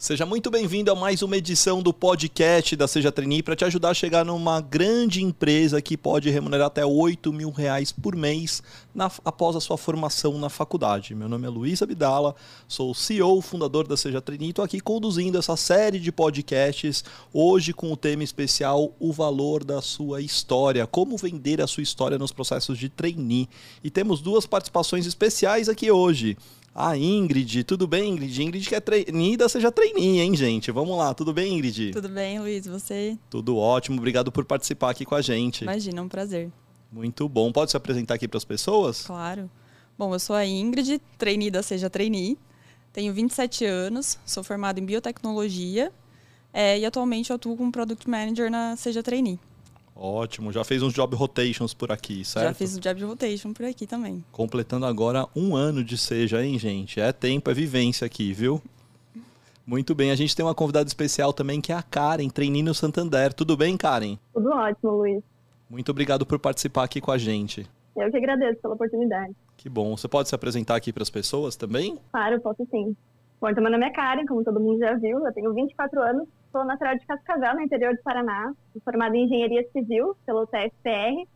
Seja muito bem-vindo a mais uma edição do podcast da Seja Trainee para te ajudar a chegar numa grande empresa que pode remunerar até 8 mil reais por mês na, após a sua formação na faculdade. Meu nome é Luiz Abdala, sou CEO, fundador da Seja Trainee e estou aqui conduzindo essa série de podcasts, hoje com o tema especial O Valor da Sua História, como vender a sua história nos processos de trainee. E temos duas participações especiais aqui hoje. A Ingrid, tudo bem, Ingrid? Ingrid que é treinida, seja trainee, hein, gente? Vamos lá, tudo bem, Ingrid? Tudo bem, Luiz, você? Tudo ótimo, obrigado por participar aqui com a gente. Imagina, é um prazer. Muito bom. Pode se apresentar aqui para as pessoas? Claro. Bom, eu sou a Ingrid, trainee da Seja Trainee. Tenho 27 anos, sou formada em biotecnologia é, e atualmente eu atuo como Product Manager na Seja Trainee. Ótimo, já fez uns job rotations por aqui, certo? Já fiz um job rotation por aqui também. Completando agora um ano de seja, hein, gente? É tempo, é vivência aqui, viu? Muito bem, a gente tem uma convidada especial também que é a Karen, treinando Santander. Tudo bem, Karen? Tudo ótimo, Luiz. Muito obrigado por participar aqui com a gente. Eu que agradeço pela oportunidade. Que bom. Você pode se apresentar aqui para as pessoas também? Claro, posso sim. Bom, então meu nome é Karen, como todo mundo já viu, eu tenho 24 anos, Sou natural de Cascavel, no interior do Paraná. Formada em Engenharia Civil pelo TFPR.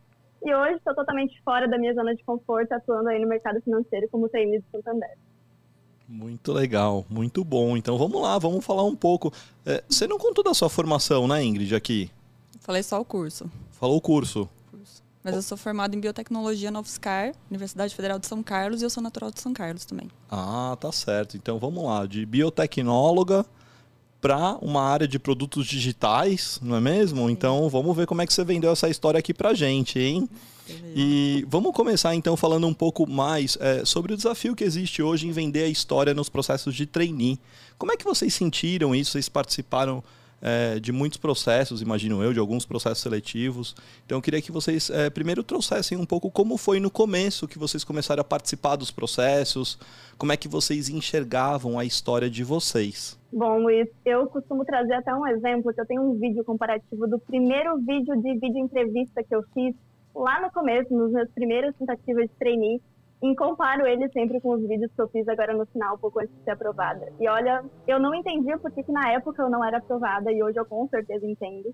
E hoje estou totalmente fora da minha zona de conforto, atuando aí no mercado financeiro como trainee de Santander. Muito legal, muito bom. Então vamos lá, vamos falar um pouco. É, você não contou da sua formação, né, Ingrid, aqui? Falei só o curso. Falou o curso. Mas eu sou formada em biotecnologia na UFSCar, Universidade Federal de São Carlos, e eu sou natural de São Carlos também. Ah, tá certo. Então vamos lá, de biotecnóloga para uma área de produtos digitais, não é mesmo? Então vamos ver como é que você vendeu essa história aqui para gente, hein? E vamos começar então falando um pouco mais é, sobre o desafio que existe hoje em vender a história nos processos de trainee. Como é que vocês sentiram isso? Vocês participaram é, de muitos processos, imagino eu, de alguns processos seletivos. Então eu queria que vocês é, primeiro trouxessem um pouco como foi no começo que vocês começaram a participar dos processos, como é que vocês enxergavam a história de vocês. Bom, Luiz, eu costumo trazer até um exemplo, que eu tenho um vídeo comparativo do primeiro vídeo de vídeo entrevista que eu fiz lá no começo, nos meus primeiros tentativas de trainee, e comparo ele sempre com os vídeos que eu fiz agora no final, pouco antes de ser aprovada. E olha, eu não entendi por que na época eu não era aprovada e hoje eu com certeza entendo.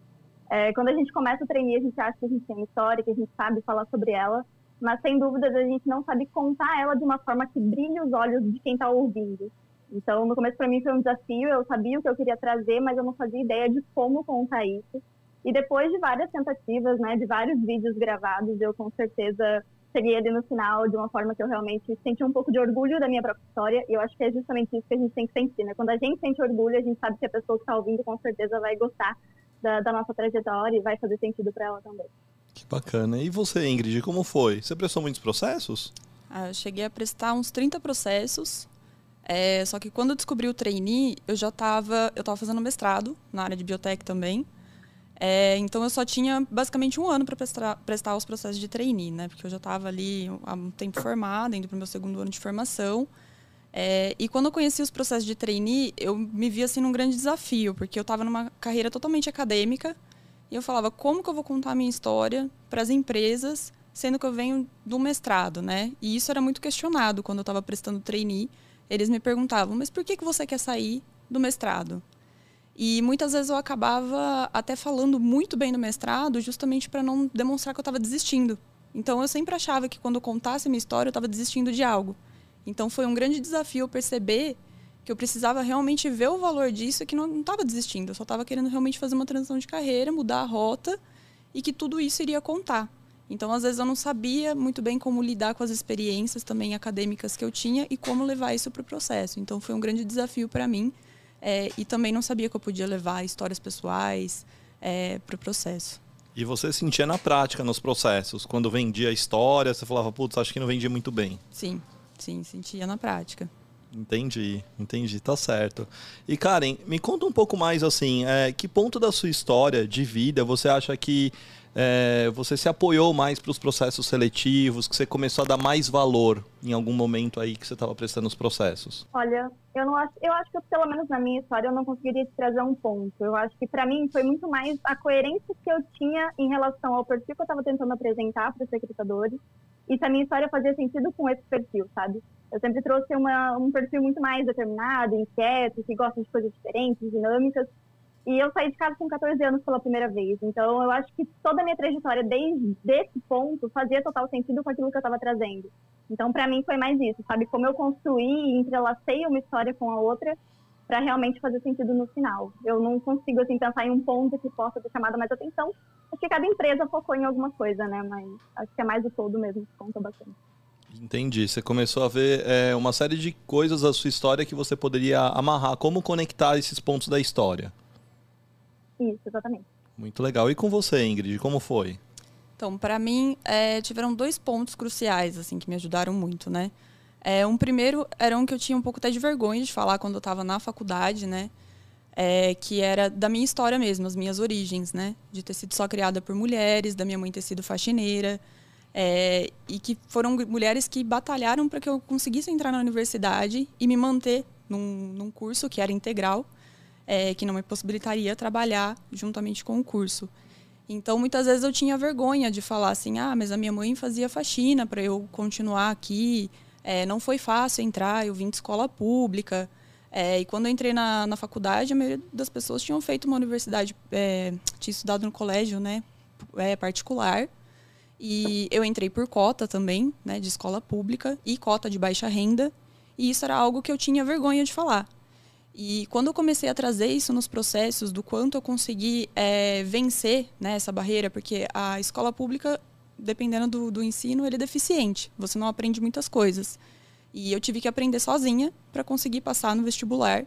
É, quando a gente começa o trainee, a gente acha que a gente tem história, que a gente sabe falar sobre ela, mas sem dúvidas a gente não sabe contar ela de uma forma que brilhe os olhos de quem está ouvindo. Então, no começo para mim foi um desafio, eu sabia o que eu queria trazer, mas eu não fazia ideia de como contar isso. E depois de várias tentativas, né, de vários vídeos gravados, eu com certeza cheguei ali no final de uma forma que eu realmente senti um pouco de orgulho da minha própria história, e eu acho que é justamente isso que a gente tem que sentir, né? Quando a gente sente orgulho, a gente sabe que a pessoa que está ouvindo com certeza vai gostar da, da nossa trajetória e vai fazer sentido para ela também. Que bacana. E você, Ingrid, como foi? Você prestou muitos processos? Ah, eu cheguei a prestar uns 30 processos, é, só que quando eu descobri o trainee, eu já estava eu tava fazendo mestrado na área de biotech também, é, então eu só tinha basicamente um ano para prestar, prestar os processos de trainee, né? Porque eu já estava ali há um tempo formada, indo para o meu segundo ano de formação. É, e quando eu conheci os processos de trainee, eu me vi assim num grande desafio, porque eu estava numa carreira totalmente acadêmica e eu falava como que eu vou contar a minha história para as empresas, sendo que eu venho do mestrado, né? E isso era muito questionado quando eu estava prestando trainee. Eles me perguntavam, mas por que, que você quer sair do mestrado? E muitas vezes eu acabava até falando muito bem no mestrado, justamente para não demonstrar que eu estava desistindo. Então eu sempre achava que quando eu contasse minha história, eu estava desistindo de algo. Então foi um grande desafio perceber que eu precisava realmente ver o valor disso que não estava desistindo. Eu só estava querendo realmente fazer uma transição de carreira, mudar a rota e que tudo isso iria contar. Então, às vezes, eu não sabia muito bem como lidar com as experiências também acadêmicas que eu tinha e como levar isso para o processo. Então, foi um grande desafio para mim é, e também não sabia que eu podia levar histórias pessoais é, para o processo. E você sentia na prática nos processos? Quando vendia a história, você falava, putz, acho que não vendia muito bem. Sim, sim, sentia na prática. Entendi, entendi, tá certo. E Karen, me conta um pouco mais assim, é, que ponto da sua história de vida você acha que é, você se apoiou mais para os processos seletivos, que você começou a dar mais valor em algum momento aí que você estava prestando os processos? Olha, eu não acho, eu acho que pelo menos na minha história eu não conseguiria te trazer um ponto. Eu acho que para mim foi muito mais a coerência que eu tinha em relação ao perfil que eu estava tentando apresentar para os recrutadores e se a minha história fazia sentido com esse perfil, sabe? Eu sempre trouxe uma, um perfil muito mais determinado, inquieto, que gosta de coisas diferentes, dinâmicas. E eu saí de casa com 14 anos pela primeira vez. Então, eu acho que toda a minha trajetória, desde esse ponto, fazia total sentido com aquilo que eu estava trazendo. Então, para mim, foi mais isso, sabe? Como eu construí e entrelacei uma história com a outra para realmente fazer sentido no final. Eu não consigo, assim, pensar em um ponto que possa ter chamado mais atenção. Acho que cada empresa focou em alguma coisa, né? Mas acho que é mais o todo mesmo que conta bastante. Entendi. Você começou a ver é, uma série de coisas da sua história que você poderia amarrar. Como conectar esses pontos da história? Isso, exatamente. Muito legal. E com você, Ingrid, como foi? Então, para mim, é, tiveram dois pontos cruciais, assim, que me ajudaram muito, né? É, um primeiro era um que eu tinha um pouco até de vergonha de falar quando eu estava na faculdade, né? É, que era da minha história mesmo, as minhas origens, né? De ter sido só criada por mulheres, da minha mãe ter sido faxineira, é, e que foram mulheres que batalharam para que eu conseguisse entrar na universidade e me manter num, num curso que era integral, é, que não me possibilitaria trabalhar juntamente com o curso. Então, muitas vezes eu tinha vergonha de falar assim: ah, mas a minha mãe fazia faxina para eu continuar aqui. É, não foi fácil entrar, eu vim de escola pública. É, e quando eu entrei na, na faculdade, a maioria das pessoas tinham feito uma universidade, é, tinha estudado no colégio né, é, particular. E eu entrei por cota também, né, de escola pública e cota de baixa renda. E isso era algo que eu tinha vergonha de falar. E quando eu comecei a trazer isso nos processos, do quanto eu consegui é, vencer né, essa barreira, porque a escola pública, dependendo do, do ensino, ele é deficiente. Você não aprende muitas coisas. E eu tive que aprender sozinha para conseguir passar no vestibular.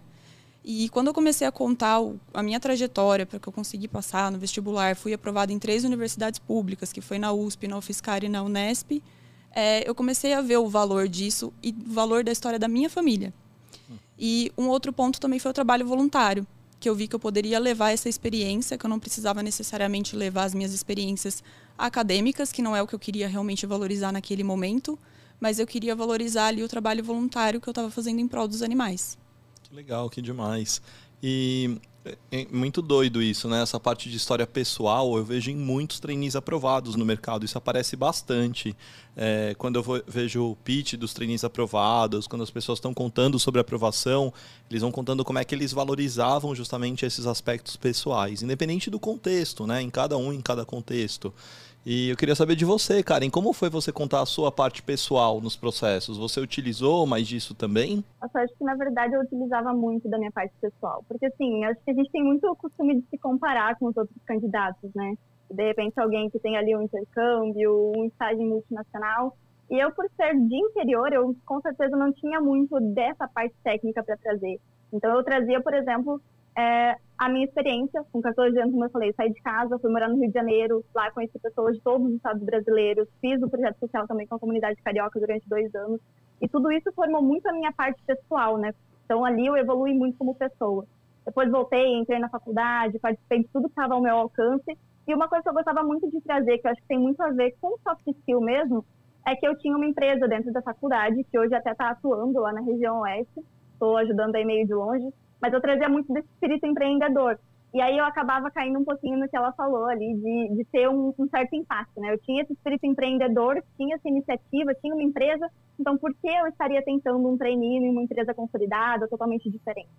E quando eu comecei a contar a minha trajetória para que eu consegui passar no vestibular, fui aprovada em três universidades públicas, que foi na USP, na UFSCar e na Unesp, é, eu comecei a ver o valor disso e o valor da história da minha família. E um outro ponto também foi o trabalho voluntário, que eu vi que eu poderia levar essa experiência, que eu não precisava necessariamente levar as minhas experiências acadêmicas, que não é o que eu queria realmente valorizar naquele momento, mas eu queria valorizar ali o trabalho voluntário que eu estava fazendo em prol dos animais. Legal, que demais. E é, é muito doido isso, né? Essa parte de história pessoal eu vejo em muitos trainees aprovados no mercado. Isso aparece bastante. É, quando eu vou, vejo o pitch dos trainees aprovados, quando as pessoas estão contando sobre a aprovação, eles vão contando como é que eles valorizavam justamente esses aspectos pessoais, independente do contexto, né? Em cada um, em cada contexto. E eu queria saber de você, Karen, como foi você contar a sua parte pessoal nos processos? Você utilizou mais disso também? Eu acho que, na verdade, eu utilizava muito da minha parte pessoal. Porque, assim, acho que a gente tem muito o costume de se comparar com os outros candidatos, né? De repente, alguém que tem ali um intercâmbio, um estágio multinacional. E eu, por ser de interior, eu com certeza não tinha muito dessa parte técnica para trazer. Então, eu trazia, por exemplo, é, a minha experiência, com 14 anos, como eu falei, saí de casa, fui morar no Rio de Janeiro, lá conheci pessoas de todos os estados brasileiros, fiz o projeto social também com a comunidade carioca durante dois anos, e tudo isso formou muito a minha parte pessoal, né? Então ali eu evolui muito como pessoa. Depois voltei, entrei na faculdade, participei de tudo que estava ao meu alcance, e uma coisa que eu gostava muito de trazer, que eu acho que tem muito a ver com soft skill mesmo, é que eu tinha uma empresa dentro da faculdade, que hoje até está atuando lá na região oeste, estou ajudando aí meio de longe, mas eu trazia muito desse espírito empreendedor. E aí eu acabava caindo um pouquinho no que ela falou ali, de, de ter um, um, certo impacto, né? Eu tinha esse espírito empreendedor, tinha essa iniciativa, tinha uma empresa, então por que eu estaria tentando um trainee em uma empresa consolidada, totalmente diferente?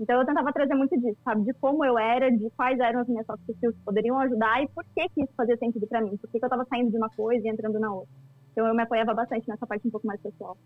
Então eu tentava trazer muito disso, sabe? De como eu era, de quais eram as minhas soft skills que poderiam ajudar e por que, que isso fazia sentido para mim, por que, que eu estava saindo de uma coisa e entrando na outra. Então eu me apoiava bastante nessa parte um pouco mais pessoal.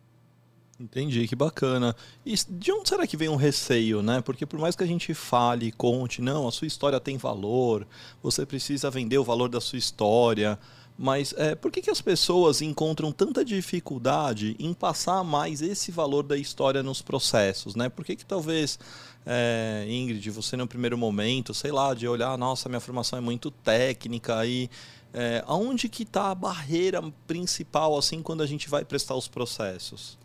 Entendi, que bacana. E de onde será que vem um receio, né? Porque por mais que a gente fale, conte, não, a sua história tem valor, você precisa vender o valor da sua história, mas é, por que, que as pessoas encontram tanta dificuldade em passar mais esse valor da história nos processos, né? Por que, que talvez, é, Ingrid, você no primeiro momento, sei lá, de olhar, nossa, minha formação é muito técnica e é, aonde que está a barreira principal assim quando a gente vai prestar os processos?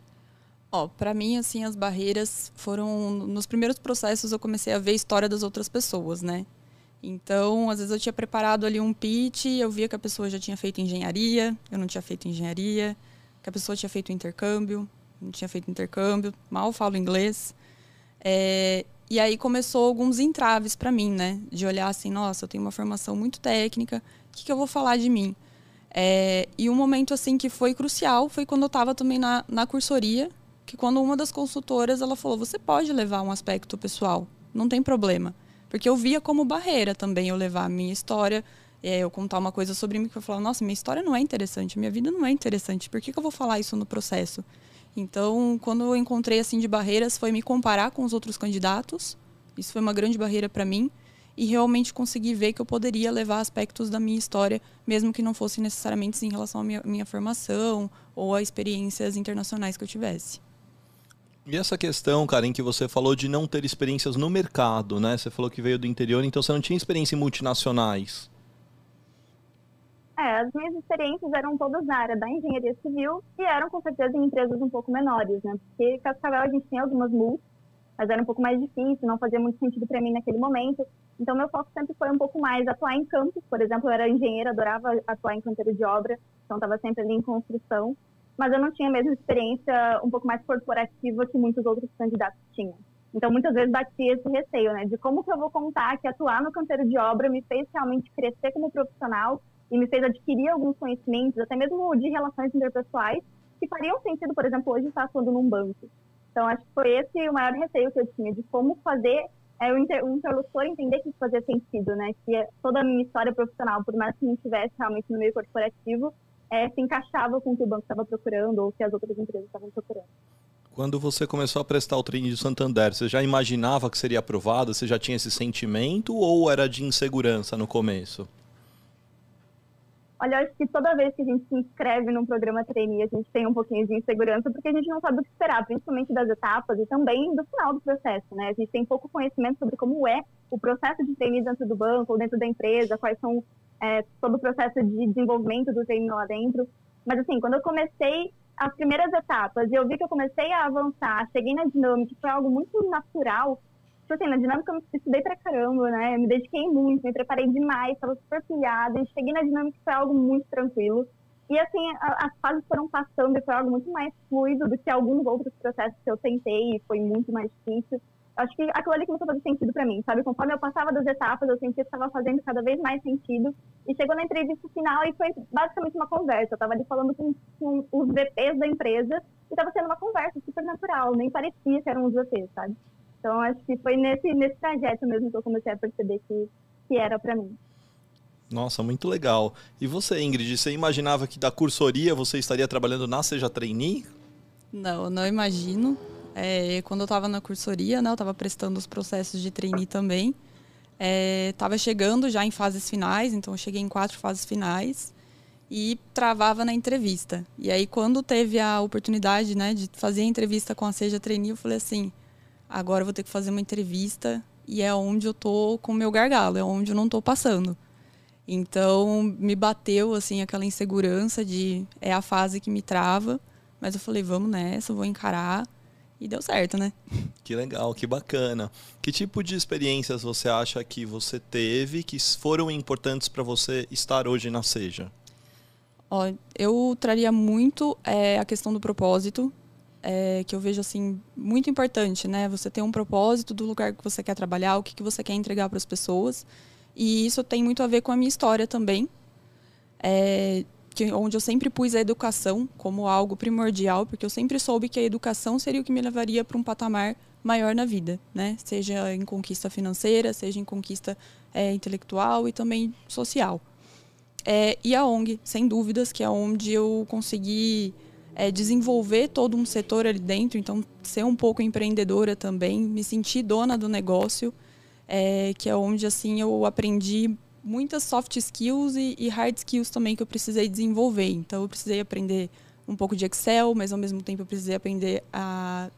Ó, para mim, assim, as barreiras foram. Nos primeiros processos eu comecei a ver a história das outras pessoas, né? Então, às vezes eu tinha preparado ali um pitch, eu via que a pessoa já tinha feito engenharia, eu não tinha feito engenharia, que a pessoa tinha feito intercâmbio, não tinha feito intercâmbio, mal falo inglês. É, e aí começou alguns entraves para mim, né? De olhar assim, nossa, eu tenho uma formação muito técnica, o que, que eu vou falar de mim? É, e um momento assim que foi crucial foi quando eu estava também na, na cursoria, que quando uma das consultoras ela falou: você pode levar um aspecto pessoal, não tem problema. Porque eu via como barreira também eu levar a minha história, eu contar uma coisa sobre mim que eu falava: nossa, minha história não é interessante, minha vida não é interessante, por que, que eu vou falar isso no processo? Então, quando eu encontrei assim de barreiras, foi me comparar com os outros candidatos. Isso foi uma grande barreira para mim e realmente conseguir ver que eu poderia levar aspectos da minha história, mesmo que não fossem necessariamente em relação à minha, minha formação ou a experiências internacionais que eu tivesse. E essa questão, Karen, que você falou de não ter experiências no mercado, né? Você falou que veio do interior, então você não tinha experiência em multinacionais. É, as minhas experiências eram todas na área da engenharia civil e eram com certeza em empresas um pouco menores, né? Porque Cascavel a gente tem algumas multas, mas era um pouco mais difícil, não fazia muito sentido para mim naquele momento. Então, meu foco sempre foi um pouco mais atuar em campos. Por exemplo, eu era engenheira, adorava atuar em canteiro de obra, então estava sempre ali em construção. Mas eu não tinha a mesma experiência um pouco mais corporativa que muitos outros candidatos tinham. Então, muitas vezes batia esse receio, né? De como que eu vou contar que atuar no canteiro de obra me fez realmente crescer como profissional e me fez adquirir alguns conhecimentos, até mesmo de relações interpessoais, que fariam sentido, por exemplo, hoje estar atuando num banco. Então, acho que foi esse o maior receio que eu tinha, de como fazer é, o, o interlocutor entender que isso fazia sentido, né? Que é toda a minha história profissional, por mais que não estivesse realmente no meio corporativo, é, se encaixava com o que o banco estava procurando ou que as outras empresas estavam procurando. Quando você começou a prestar o treino de Santander, você já imaginava que seria aprovado? Você já tinha esse sentimento ou era de insegurança no começo? Olha, eu acho que toda vez que a gente se inscreve num programa trainee, a gente tem um pouquinho de insegurança, porque a gente não sabe o que esperar, principalmente das etapas e também do final do processo, né? A gente tem pouco conhecimento sobre como é o processo de trainee dentro do banco ou dentro da empresa, quais são é, todo o processo de desenvolvimento do trainee lá dentro. Mas, assim, quando eu comecei as primeiras etapas e eu vi que eu comecei a avançar, cheguei na dinâmica, foi algo muito natural, tipo assim, na dinâmica eu estudei pra caramba, né? Me dediquei muito, me preparei demais, estava super pilhada. E cheguei na dinâmica foi algo muito tranquilo. E assim, a, as fases foram passando e foi algo muito mais fluido do que alguns outros processos que eu tentei e foi muito mais difícil. Acho que aquilo ali começou a fazer sentido para mim, sabe? Conforme eu passava das etapas, eu sentia que estava fazendo cada vez mais sentido. E chegou na entrevista final e foi basicamente uma conversa. Eu estava ali falando com, com os VPs da empresa e estava sendo uma conversa super natural, nem parecia que eram os VPs, sabe? Então, acho que foi nesse, nesse trajeto mesmo que eu comecei a perceber que, que era para mim. Nossa, muito legal. E você, Ingrid, você imaginava que da cursoria você estaria trabalhando na Seja Trainee? Não, não imagino. É, quando eu estava na cursoria, né, eu estava prestando os processos de trainee também. Estava é, chegando já em fases finais, então eu cheguei em quatro fases finais e travava na entrevista. E aí, quando teve a oportunidade né, de fazer a entrevista com a Seja Trainee, eu falei assim: agora eu vou ter que fazer uma entrevista e é onde eu tô com o meu gargalo, é onde eu não tô passando. Então me bateu assim aquela insegurança de é a fase que me trava, mas eu falei, vamos nessa, vou encarar. E deu certo, né? Que legal, que bacana. Que tipo de experiências você acha que você teve que foram importantes para você estar hoje na Seja? Ó, eu traria muito é, a questão do propósito, é, que eu vejo assim muito importante, né? Você ter um propósito do lugar que você quer trabalhar, o que, que você quer entregar para as pessoas. E isso tem muito a ver com a minha história também, é, que, onde eu sempre pus a educação como algo primordial, porque eu sempre soube que a educação seria o que me levaria para um patamar maior na vida, né? Seja em conquista financeira, seja em conquista é, intelectual e também social. É, e a ONG, sem dúvidas, que é onde eu consegui é, desenvolver todo um setor ali dentro, então ser um pouco empreendedora também, me sentir dona do negócio, é, que é onde assim eu aprendi muitas soft skills e, e, hard skills também que eu precisei desenvolver. Então eu precisei aprender um pouco de Excel, mas ao mesmo tempo eu precisei aprender a,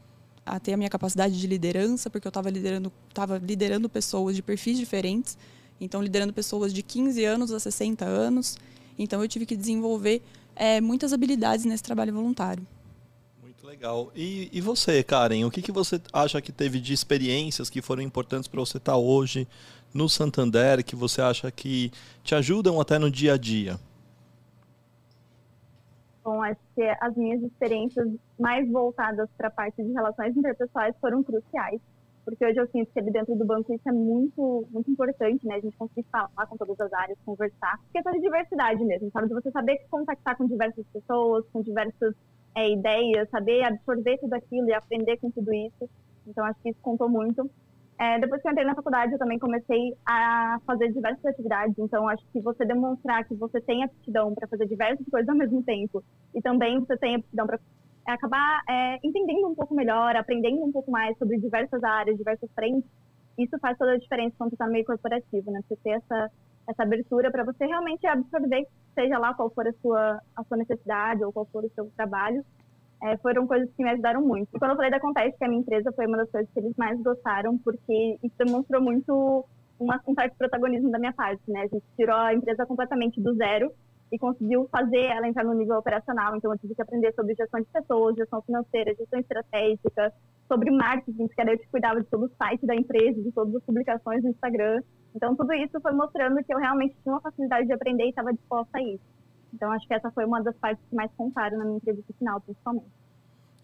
a ter a minha capacidade de liderança, porque eu estava liderando, tava liderando pessoas de perfis diferentes. Então, liderando pessoas de 15 anos a 60 anos. Então, eu tive que desenvolver é, muitas habilidades nesse trabalho voluntário. Muito legal. E, e você, Karen, o que, que você acha que teve de experiências que foram importantes para você estar tá hoje no Santander, que você acha que te ajudam até no dia a dia? Bom, acho que as minhas experiências mais voltadas para a parte de relações interpessoais foram cruciais, porque hoje eu sinto que ali dentro do banco isso é muito, muito importante, né? A gente conseguir falar com todas as áreas, conversar. Questão de diversidade mesmo, sabe? De você saber contactar com diversas pessoas, com diversas é, ideias, saber absorver tudo aquilo e aprender com tudo isso. Então, acho que isso contou muito. É, depois que eu entrei na faculdade, eu também comecei a fazer diversas atividades. Então, acho que você demonstrar que você tem aptidão para fazer diversas coisas ao mesmo tempo e também você tem aptidão para acabar é, entendendo um pouco melhor, aprendendo um pouco mais sobre diversas áreas, diversas frentes, isso faz toda a diferença quando está meio corporativo, né? Você ter essa, essa abertura para você realmente absorver, seja lá qual for a sua, a sua necessidade ou qual for o seu trabalho, é, foram coisas que me ajudaram muito. E quando eu falei da Contest, que a minha empresa foi uma das coisas que eles mais gostaram, porque isso demonstrou muito uma, um certo protagonismo da minha parte, né? A gente tirou a empresa completamente do zero e conseguiu fazer ela entrar no nível operacional. Então, eu tive que aprender sobre gestão de pessoas, gestão financeira, gestão estratégica, sobre marketing, que era eu cuidava de todo o site da empresa, de todas as publicações no Instagram. Então, tudo isso foi mostrando que eu realmente tinha uma facilidade de aprender e estava disposta a isso. Então, acho que essa foi uma das partes que mais contaram na minha entrevista final, principalmente.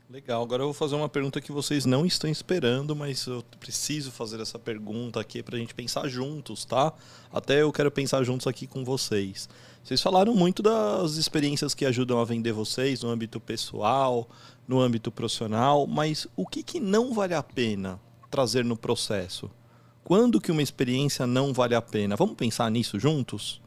Legal, agora eu vou fazer uma pergunta que vocês não estão esperando, mas eu preciso fazer essa pergunta aqui para a gente pensar juntos, tá? Até eu quero pensar juntos aqui com vocês. Vocês falaram muito das experiências que ajudam a vender vocês no âmbito pessoal, no âmbito profissional, mas o que, que não vale a pena trazer no processo? Quando que uma experiência não vale a pena? Vamos pensar nisso juntos?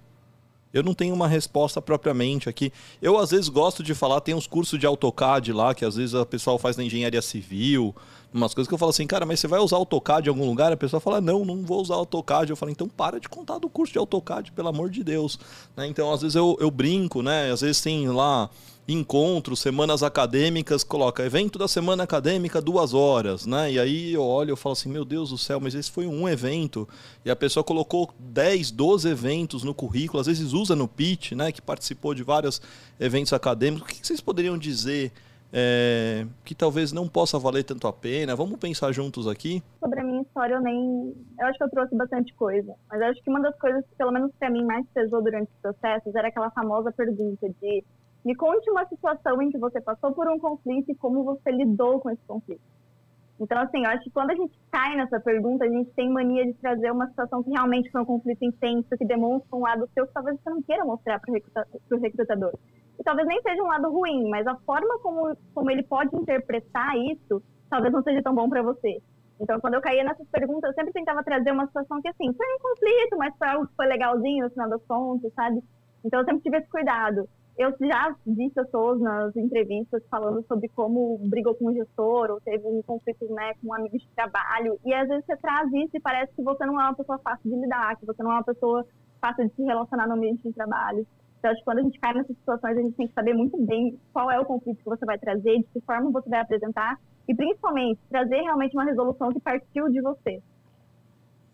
Eu não tenho uma resposta propriamente aqui. Eu, às vezes, gosto de falar, tem uns cursos de AutoCAD lá, que às vezes a pessoal faz na engenharia civil, umas coisas que eu falo assim, cara, mas você vai usar AutoCAD em algum lugar? A pessoa fala, não, não vou usar AutoCAD. Eu falo, então para de contar do curso de AutoCAD, pelo amor de Deus. Né? Então, às vezes eu, eu brinco, né? Às vezes tem lá encontros, semanas acadêmicas, coloca evento da semana acadêmica, duas horas, né? E aí eu olho e falo assim, meu Deus do céu, mas esse foi um evento. E a pessoa colocou 10, 12 eventos no currículo, às vezes usa no pitch, né? Que participou de vários eventos acadêmicos. O que vocês poderiam dizer é, que talvez não possa valer tanto a pena? Vamos pensar juntos aqui? Sobre a minha história, eu nem. Eu acho que eu trouxe bastante coisa. Mas acho que uma das coisas que, pelo menos para mim, mais pesou durante os processos era aquela famosa pergunta de me conte uma situação em que você passou por um conflito e como você lidou com esse conflito. Então, assim, eu acho que quando a gente cai nessa pergunta, a gente tem mania de trazer uma situação que realmente foi um conflito intenso, que demonstra um lado seu que talvez você não queira mostrar para o recrutador. E talvez nem seja um lado ruim, mas a forma como, como ele pode interpretar isso, talvez não seja tão bom para você. Então, quando eu caía nessas perguntas, eu sempre tentava trazer uma situação que, assim, foi um conflito, mas foi algo que foi legalzinho no final das contas, sabe? Então, eu sempre tive esse cuidado eu já vi pessoas nas entrevistas falando sobre como brigou com o gestor ou teve um conflito né, com um amigo de trabalho. E às vezes você traz isso e parece que você não é uma pessoa fácil de lidar, que você não é uma pessoa fácil de se relacionar no ambiente de trabalho. Então, acho que quando a gente cai nessas situações, a gente tem que saber muito bem qual é o conflito que você vai trazer, de que forma você vai apresentar e, principalmente, trazer realmente uma resolução que partiu de você.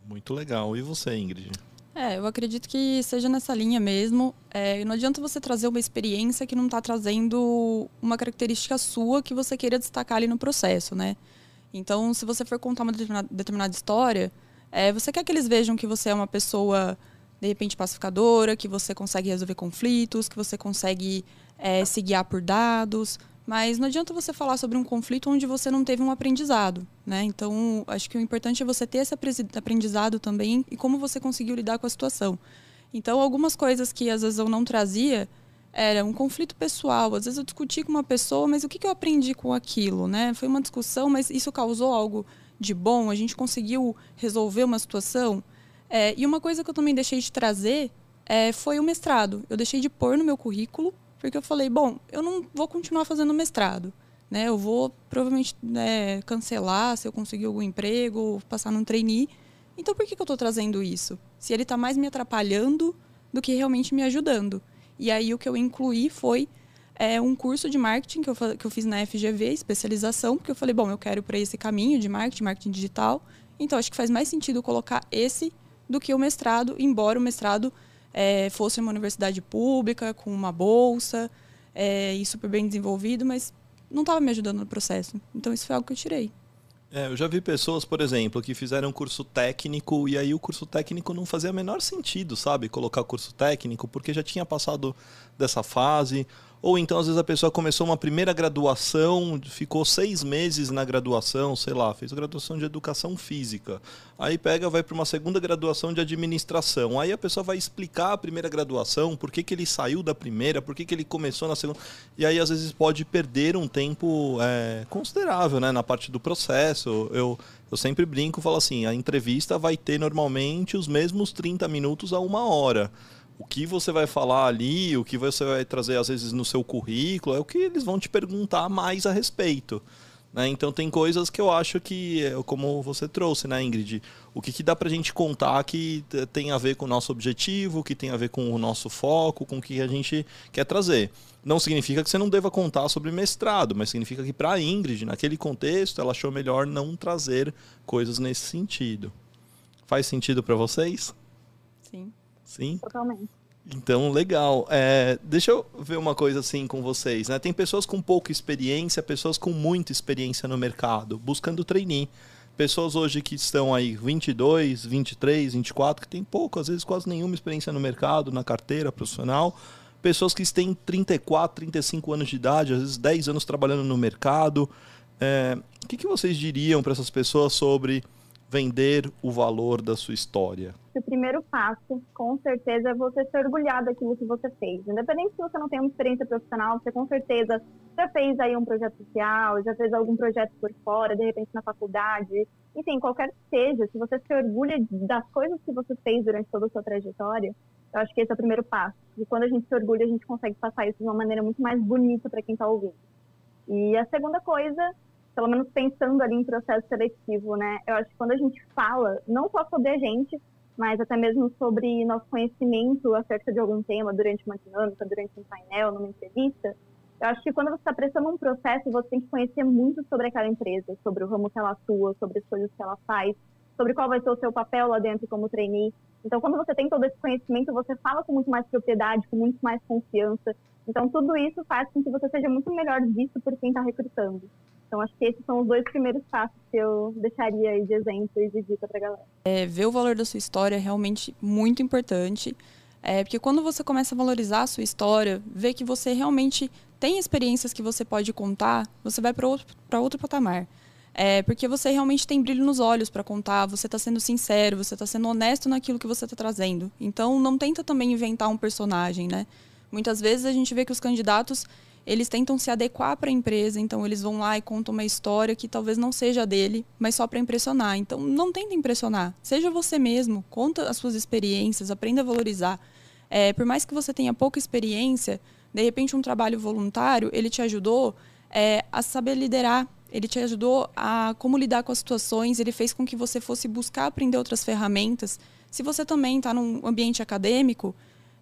Muito legal. E você, Ingrid? É, eu acredito que seja nessa linha mesmo. É, não adianta você trazer uma experiência que não está trazendo uma característica sua que você queira destacar ali no processo, né? Então, se você for contar uma determinada, história, é, você quer que eles vejam que você é uma pessoa, de repente, pacificadora, que você consegue resolver conflitos, que você consegue é, se guiar por dados, mas não adianta você falar sobre um conflito onde você não teve um aprendizado, né? Então, acho que o importante é você ter esse aprendizado também e como você conseguiu lidar com a situação. Então, algumas coisas que às vezes eu não trazia era um conflito pessoal. Às vezes eu discuti com uma pessoa, mas o que, eu aprendi com aquilo, né? Foi uma discussão, mas isso causou algo de bom? A gente conseguiu resolver uma situação? É, e uma coisa que eu também deixei de trazer é, foi o mestrado. Eu deixei de pôr no meu currículo porque eu falei, bom, eu não vou continuar fazendo mestrado. Né? Eu vou provavelmente né, cancelar se eu conseguir algum emprego, passar num trainee. Então por que, que eu estou trazendo isso? Se ele está mais me atrapalhando do que realmente me ajudando. E aí o que eu incluí foi é, um curso de marketing que eu, que eu fiz na FGV, especialização, porque eu falei, bom, eu quero para esse caminho de marketing, marketing digital. Então acho que faz mais sentido colocar esse do que o mestrado, embora o mestrado é, fosse uma universidade pública, com uma bolsa é, e super bem desenvolvido, mas não estava me ajudando no processo. Então isso foi algo que eu tirei. É, eu já vi pessoas, por exemplo, que fizeram curso técnico e aí o curso técnico não fazia menor sentido, sabe? Colocar curso técnico, porque já tinha passado dessa fase, Ou então, às vezes, a pessoa começou uma primeira graduação, ficou seis meses na graduação, sei lá, fez graduação de educação física. Aí pega, vai para uma segunda graduação de administração. Aí a pessoa vai explicar a primeira graduação, por que, que ele saiu da primeira, por que, que ele começou na segunda. E aí, às vezes, pode perder um tempo é, considerável né, na parte do processo. Eu, eu sempre brinco, falo assim, a entrevista vai ter normalmente os mesmos 30 minutos a uma hora o que você vai falar ali, o que você vai trazer às vezes no seu currículo, é o que eles vão te perguntar mais a respeito. Né? Então tem coisas que eu acho que, é como você trouxe, né, Ingrid? O que, que dá para a gente contar que tem a ver com o nosso objetivo, que tem a ver com o nosso foco, com o que a gente quer trazer. Não significa que você não deva contar sobre mestrado, mas significa que para a Ingrid, naquele contexto, ela achou melhor não trazer coisas nesse sentido. Faz sentido para vocês? Sim. Totalmente. Então, legal. É, deixa eu ver uma coisa assim com vocês. Né? Tem pessoas com pouca experiência, pessoas com muita experiência no mercado, buscando trainee. Pessoas hoje que estão aí 22, 23, 24, que tem pouco, às vezes quase nenhuma experiência no mercado, na carteira profissional. Pessoas que têm 34, 35 anos de idade, às vezes 10 anos trabalhando no mercado. É, o que, que vocês diriam para essas pessoas sobre vender o valor da sua história? O primeiro passo, com certeza, é você se orgulhar daquilo que você fez. Independente se você não tem uma experiência profissional, você com certeza já fez aí um projeto social, já fez algum projeto por fora, de repente na faculdade, enfim, qualquer que seja, se você se orgulha das coisas que você fez durante toda a sua trajetória, eu acho que esse é o primeiro passo. E quando a gente se orgulha, a gente consegue passar isso de uma maneira muito mais bonita para quem está ouvindo. E a segunda coisa pelo menos pensando ali em processo seletivo, né? Eu acho que quando a gente fala, não só sobre a gente, mas até mesmo sobre nosso conhecimento acerca de algum tema durante uma dinâmica, durante um painel, numa entrevista, eu acho que quando você está prestando um processo, você tem que conhecer muito sobre aquela empresa, sobre o ramo que ela atua, sobre as coisas que ela faz, sobre qual vai ser o seu papel lá dentro como trainee. Então, quando você tem todo esse conhecimento, você fala com muito mais propriedade, com muito mais confiança. Então, tudo isso faz com que você seja muito melhor visto por quem está recrutando. Então, acho que esses são os dois primeiros passos que eu deixaria aí de exemplo e de dica para galera. É, ver o valor da sua história é realmente muito importante. É, porque quando você começa a valorizar a sua história, ver que você realmente tem experiências que você pode contar, você vai para outro, outro patamar. É, porque você realmente tem brilho nos olhos para contar, você está sendo sincero, você está sendo honesto naquilo que você está trazendo. Então, não tenta também inventar um personagem, né? Muitas vezes a gente vê que os candidatos eles tentam se adequar para a empresa, então eles vão lá e contam uma história que talvez não seja dele, mas só para impressionar. Então não tenta impressionar, seja você mesmo, conta as suas experiências, aprenda a valorizar. É, por mais que você tenha pouca experiência, de repente um trabalho voluntário ele te ajudou é, a saber liderar, ele te ajudou a como lidar com as situações, ele fez com que você fosse buscar aprender outras ferramentas. Se você também está num ambiente acadêmico,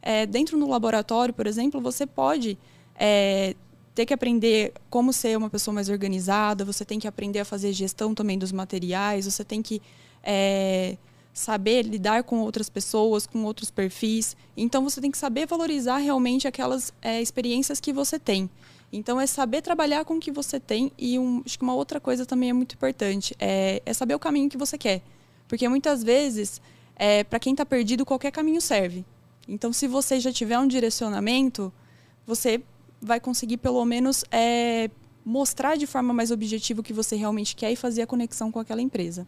é, dentro do laboratório, por exemplo, você pode é, ter que aprender como ser uma pessoa mais organizada, você tem que aprender a fazer gestão também dos materiais, você tem que é, saber lidar com outras pessoas, com outros perfis. Então você tem que saber valorizar realmente aquelas é, experiências que você tem. Então é saber trabalhar com o que você tem e um, acho que uma outra coisa também é muito importante é, é saber o caminho que você quer, porque muitas vezes é, para quem está perdido qualquer caminho serve. Então se você já tiver um direcionamento, você vai conseguir pelo menos é, mostrar de forma mais objetiva o que você realmente quer e fazer a conexão com aquela empresa.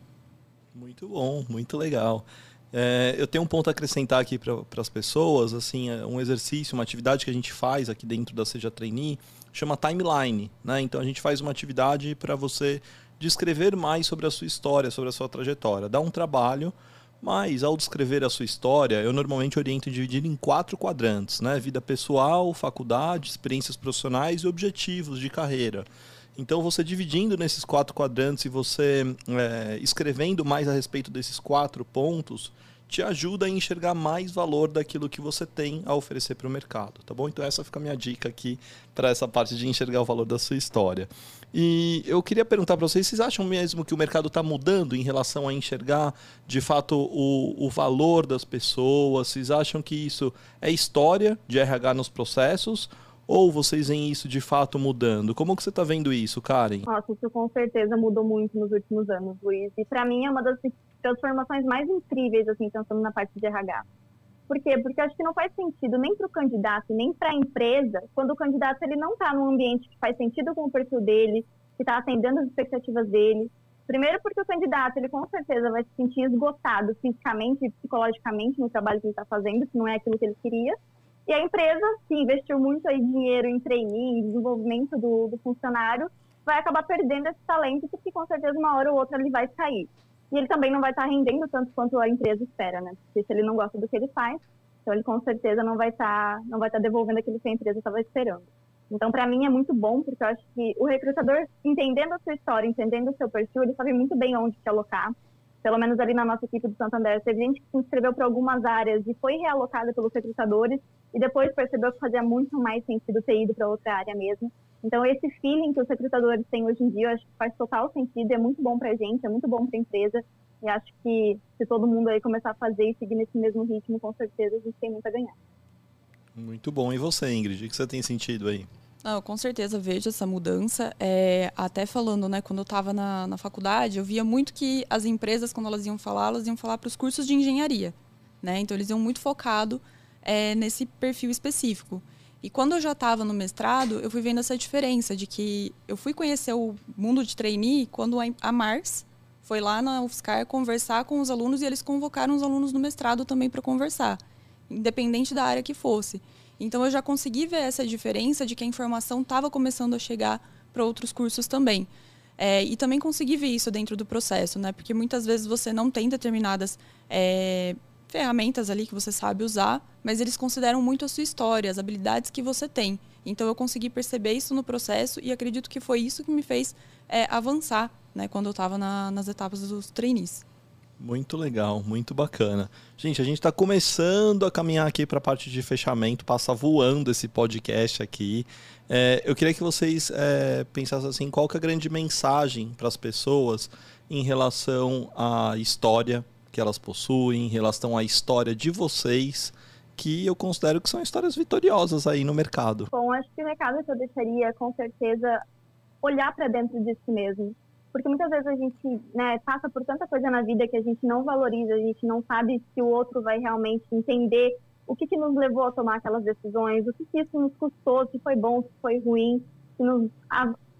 Muito bom, muito legal. É, eu tenho um ponto a acrescentar aqui para as pessoas, assim, é um exercício, uma atividade que a gente faz aqui dentro da Seja Trainee, chama timeline, né? Então a gente faz uma atividade para você descrever mais sobre a sua história, sobre a sua trajetória. Dá um trabalho mas, ao descrever a sua história, eu normalmente oriento dividir em quatro quadrantes, né? Vida pessoal, faculdade, experiências profissionais e objetivos de carreira. Então, você dividindo nesses quatro quadrantes e você é, escrevendo mais a respeito desses quatro pontos, te ajuda a enxergar mais valor daquilo que você tem a oferecer para o mercado, tá bom? Então, essa fica a minha dica aqui para essa parte de enxergar o valor da sua história. E eu queria perguntar para vocês, vocês acham mesmo que o mercado está mudando em relação a enxergar de fato o, o valor das pessoas? Vocês acham que isso é história de RH nos processos? Ou vocês veem isso de fato mudando? Como que você está vendo isso, Karen? Nossa, isso com certeza mudou muito nos últimos anos, Luiz. E para mim é uma das transformações mais incríveis, assim, pensando na parte de RH. Por quê? Porque acho que não faz sentido nem para o candidato, nem para a empresa, quando o candidato ele não está num ambiente que faz sentido com o perfil dele, que está atendendo as expectativas dele. Primeiro porque o candidato, ele com certeza vai se sentir esgotado fisicamente e psicologicamente no trabalho que ele está fazendo, que não é aquilo que ele queria. E a empresa, que investiu muito aí dinheiro em treininho, em desenvolvimento do, do funcionário, vai acabar perdendo esse talento, porque com certeza uma hora ou outra ele vai sair. E ele também não vai estar rendendo tanto quanto a empresa espera, né? Porque se ele não gosta do que ele faz, então ele com certeza não vai estar, não vai estar devolvendo aquilo que a empresa estava esperando. Então, para mim é muito bom, porque eu acho que o recrutador, entendendo a sua história, entendendo o seu perfil, ele sabe muito bem onde te alocar. Pelo menos ali na nossa equipe do Santander, teve gente que se inscreveu para algumas áreas e foi realocada pelos recrutadores e depois percebeu que fazia muito mais sentido ter ido para outra área mesmo. Então, esse feeling que os recrutadores têm hoje em dia, eu acho que faz total sentido, é muito bom para a gente, é muito bom para a empresa. E acho que se todo mundo aí começar a fazer e seguir nesse mesmo ritmo, com certeza a gente tem muito a ganhar. Muito bom. E você, Ingrid? O que você tem sentido aí? Não, com certeza vejo essa mudança. É, até falando, né, quando eu estava na, na faculdade, eu via muito que as empresas, quando elas iam falar, elas iam falar para os cursos de engenharia. Né? Então, eles iam muito focado é, nesse perfil específico. E quando eu já estava no mestrado, eu fui vendo essa diferença de que eu fui conhecer o mundo de trainee quando a Mars foi lá na UFSCar conversar com os alunos e eles convocaram os alunos do mestrado também para conversar, independente da área que fosse. Então eu já consegui ver essa diferença de que a informação estava começando a chegar para outros cursos também. É, e também consegui ver isso dentro do processo, né? Porque muitas vezes você não tem determinadas é, ferramentas ali que você sabe usar, mas eles consideram muito a sua história, as habilidades que você tem. Então eu consegui perceber isso no processo e acredito que foi isso que me fez é, avançar, né? Quando eu estava na, nas etapas dos trainees. Muito legal, muito bacana. Gente, a gente está começando a caminhar aqui para a parte de fechamento, passa voando esse podcast aqui. É, eu queria que vocês é, pensassem assim, qual que é a grande mensagem para as pessoas em relação à história que elas possuem, em relação à história de vocês, que eu considero que são histórias vitoriosas aí no mercado. Bom, acho que o recado que eu deixaria, com certeza, olhar para dentro de si mesmo porque muitas vezes a gente né, passa por tanta coisa na vida que a gente não valoriza, a gente não sabe se o outro vai realmente entender o que, que nos levou a tomar aquelas decisões, o que, que isso nos custou, se foi bom, se foi ruim, se, nos,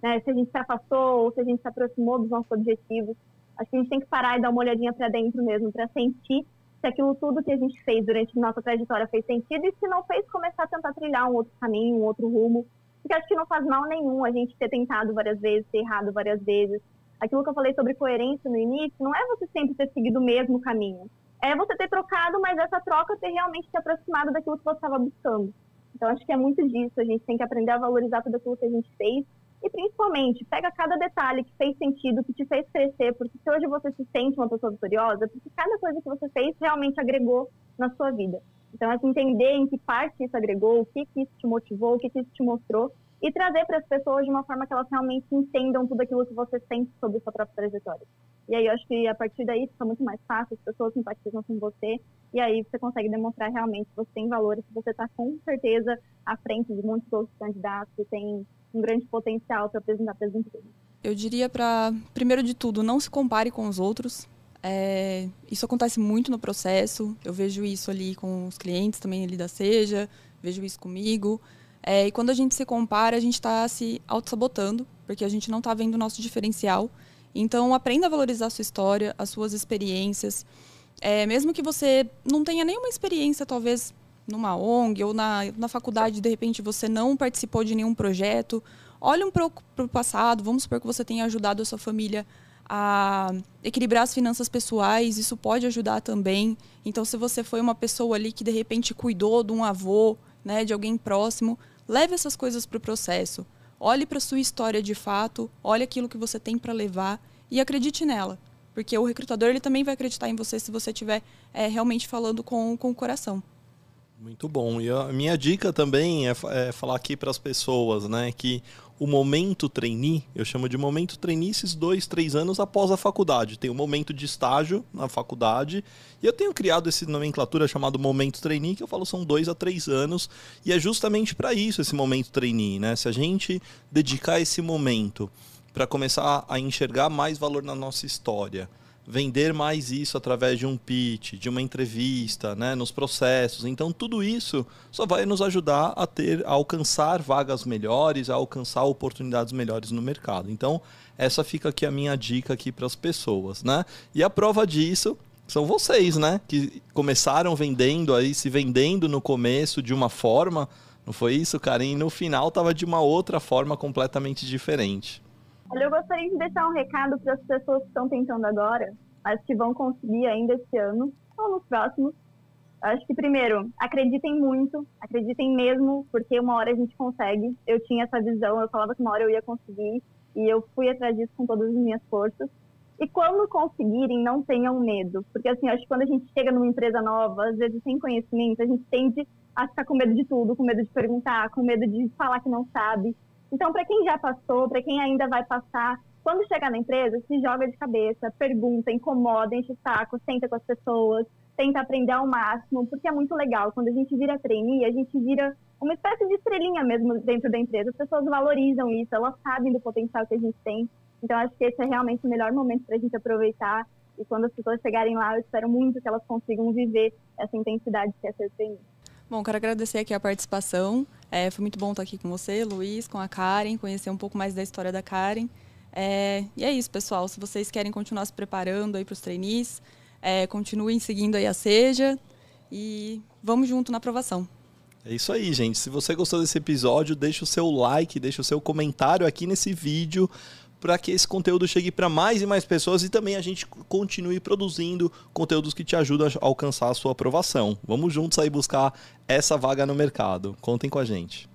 né, se a gente se afastou ou se a gente se aproximou dos nossos objetivos. Acho que a gente tem que parar e dar uma olhadinha para dentro mesmo, para sentir se aquilo tudo que a gente fez durante nossa trajetória fez sentido e se não fez, começar a tentar trilhar um outro caminho, um outro rumo. Porque acho que não faz mal nenhum a gente ter tentado várias vezes, ter errado várias vezes, aquilo que eu falei sobre coerência no início, não é você sempre ter seguido o mesmo caminho. É você ter trocado, mas essa troca ter realmente te aproximado daquilo que você estava buscando. Então, acho que é muito disso. A gente tem que aprender a valorizar tudo aquilo que a gente fez. E, principalmente, pega cada detalhe que fez sentido, que te fez crescer. Porque se hoje você se sente uma pessoa vitoriosa, porque cada coisa que você fez realmente agregou na sua vida. Então, é entender em que parte isso agregou, o que, que isso te motivou, o que, que isso te mostrou e trazer para as pessoas de uma forma que elas realmente entendam tudo aquilo que você sente sobre sua própria trajetória. E aí eu acho que a partir daí fica muito mais fácil, as pessoas simpatizam com você, e aí você consegue demonstrar realmente que você tem valor e que você está com certeza à frente de muitos outros candidatos e tem um grande potencial para apresentar para as empresas. Eu diria para, primeiro de tudo, não se compare com os outros. É, isso acontece muito no processo. Eu vejo isso ali com os clientes também ali da Seja, vejo isso comigo. É, e quando a gente se compara, a gente está se auto-sabotando, porque a gente não está vendo o nosso diferencial. Então, aprenda a valorizar a sua história, as suas experiências. É, mesmo que você não tenha nenhuma experiência, talvez numa ONG ou na, na faculdade, de repente você não participou de nenhum projeto, olhe um pouco para o passado. Vamos supor que você tenha ajudado a sua família a equilibrar as finanças pessoais, isso pode ajudar também. Então, se você foi uma pessoa ali que de repente cuidou de um avô, né, de alguém próximo, Leve essas coisas para o processo. Olhe para sua história de fato, olhe aquilo que você tem para levar e acredite nela. Porque o recrutador ele também vai acreditar em você se você estiver é, realmente falando com, com o coração. Muito bom. E a minha dica também é, é falar aqui para as pessoas, né, que o momento trainee, eu chamo de momento trainee esses dois, três anos após a faculdade. Tem o momento de estágio na faculdade e eu tenho criado essa nomenclatura chamado momento trainee, que eu falo são dois a três anos e é justamente para isso esse momento trainee, né? Se a gente dedicar esse momento para começar a enxergar mais valor na nossa história, vender mais isso através de um pitch, de uma entrevista, né, nos processos. Então tudo isso só vai nos ajudar a ter a alcançar vagas melhores, a alcançar oportunidades melhores no mercado. Então essa fica aqui a minha dica aqui para as pessoas, né? E a prova disso são vocês, né, que começaram vendendo aí, se vendendo no começo de uma forma, não foi isso, Karen? E no final tava de uma outra forma completamente diferente. Olha, eu gostaria de deixar um recado para as pessoas que estão tentando agora, mas que vão conseguir ainda esse ano ou nos próximos. Acho que, primeiro, acreditem muito, acreditem mesmo, porque uma hora a gente consegue. Eu tinha essa visão, eu falava que uma hora eu ia conseguir, e eu fui atrás disso com todas as minhas forças. E quando conseguirem, não tenham medo, porque assim, acho que quando a gente chega numa empresa nova, às vezes sem conhecimento, a gente tende a ficar com medo de tudo, com medo de perguntar, com medo de falar que não sabe. Então, para quem já passou, para quem ainda vai passar, quando chegar na empresa, se joga de cabeça, pergunta, incomoda, enche o saco, senta com as pessoas, tenta aprender ao máximo, porque é muito legal. Quando a gente vira trainee, a gente vira uma espécie de estrelinha mesmo dentro da empresa. As pessoas valorizam isso, elas sabem do potencial que a gente tem. Então, acho que esse é realmente o melhor momento para a gente aproveitar. E quando as pessoas chegarem lá, eu espero muito que elas consigam viver essa intensidade que é ser trainee. Bom, quero agradecer aqui a participação. É, foi muito bom estar aqui com você, Luiz, com a Karen, conhecer um pouco mais da história da Karen. É, e é isso, pessoal. Se vocês querem continuar se preparando aí para os trainees, é, continuem seguindo aí a Seja e vamos junto na aprovação. É isso aí, gente. Se você gostou desse episódio, deixa o seu like, deixa o seu comentário aqui nesse vídeo para que esse conteúdo chegue para mais e mais pessoas e também a gente continue produzindo conteúdos que te ajudam a alcançar a sua aprovação. Vamos juntos aí buscar essa vaga no mercado. Contem com a gente.